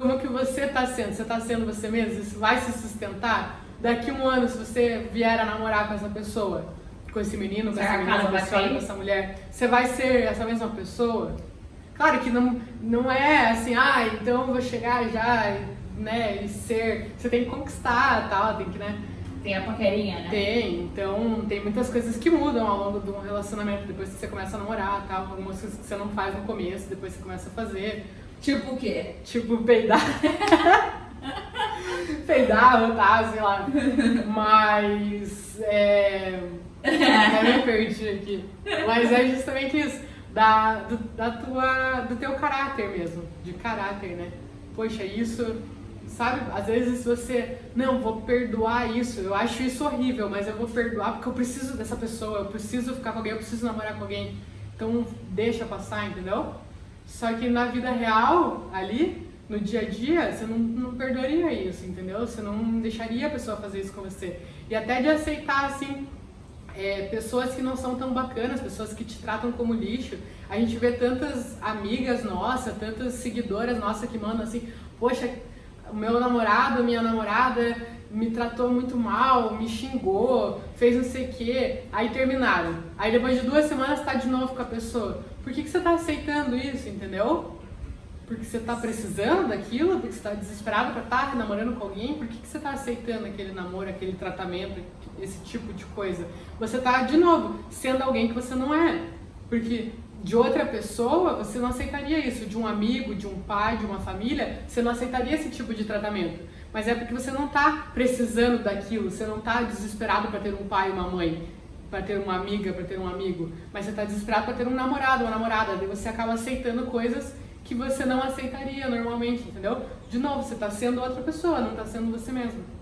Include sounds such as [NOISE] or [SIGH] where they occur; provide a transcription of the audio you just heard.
Como que você está sendo? Você está sendo você mesmo? Isso vai se sustentar? Daqui um ano, se você vier a namorar com essa pessoa, com esse menino, com essa menina, com essa, com essa mulher, você vai ser essa mesma pessoa? Claro que não, não é assim, ah, então eu vou chegar já, né, e ser. Você tem que conquistar tal, tem que, né? Tem a paquerinha, né? Tem, então tem muitas coisas que mudam ao longo de um relacionamento, depois que você começa a namorar tal, algumas coisas que você não faz no começo, depois você começa a fazer. Tipo o quê? Tipo peidar. [LAUGHS] peidar, rotar, sei lá. Mas é. Eu me perdi aqui. Mas é justamente isso. Da, do, da tua, do teu caráter mesmo. De caráter, né? Poxa, isso sabe? Às vezes você, não, vou perdoar isso, eu acho isso horrível, mas eu vou perdoar porque eu preciso dessa pessoa, eu preciso ficar com alguém, eu preciso namorar com alguém. Então deixa passar, entendeu? Só que na vida real, ali, no dia a dia, você não, não perdoaria isso, entendeu? Você não deixaria a pessoa fazer isso com você. E até de aceitar, assim, é, pessoas que não são tão bacanas, pessoas que te tratam como lixo. A gente vê tantas amigas nossas, tantas seguidoras nossas que mandam assim, poxa, o meu namorado, minha namorada me tratou muito mal, me xingou, fez não sei o quê, aí terminaram. Aí depois de duas semanas tá de novo com a pessoa. Por que, que você tá aceitando isso, entendeu? Porque você tá precisando daquilo, porque você tá desesperado pra estar tá namorando com alguém, por que, que você tá aceitando aquele namoro, aquele tratamento, esse tipo de coisa? Você tá, de novo, sendo alguém que você não é. Porque de outra pessoa, você não aceitaria isso. De um amigo, de um pai, de uma família, você não aceitaria esse tipo de tratamento. Mas é porque você não está precisando daquilo, você não está desesperado para ter um pai e uma mãe, para ter uma amiga, para ter um amigo. Mas você está desesperado para ter um namorado, uma namorada. Daí você acaba aceitando coisas que você não aceitaria normalmente, entendeu? De novo, você está sendo outra pessoa, não está sendo você mesmo.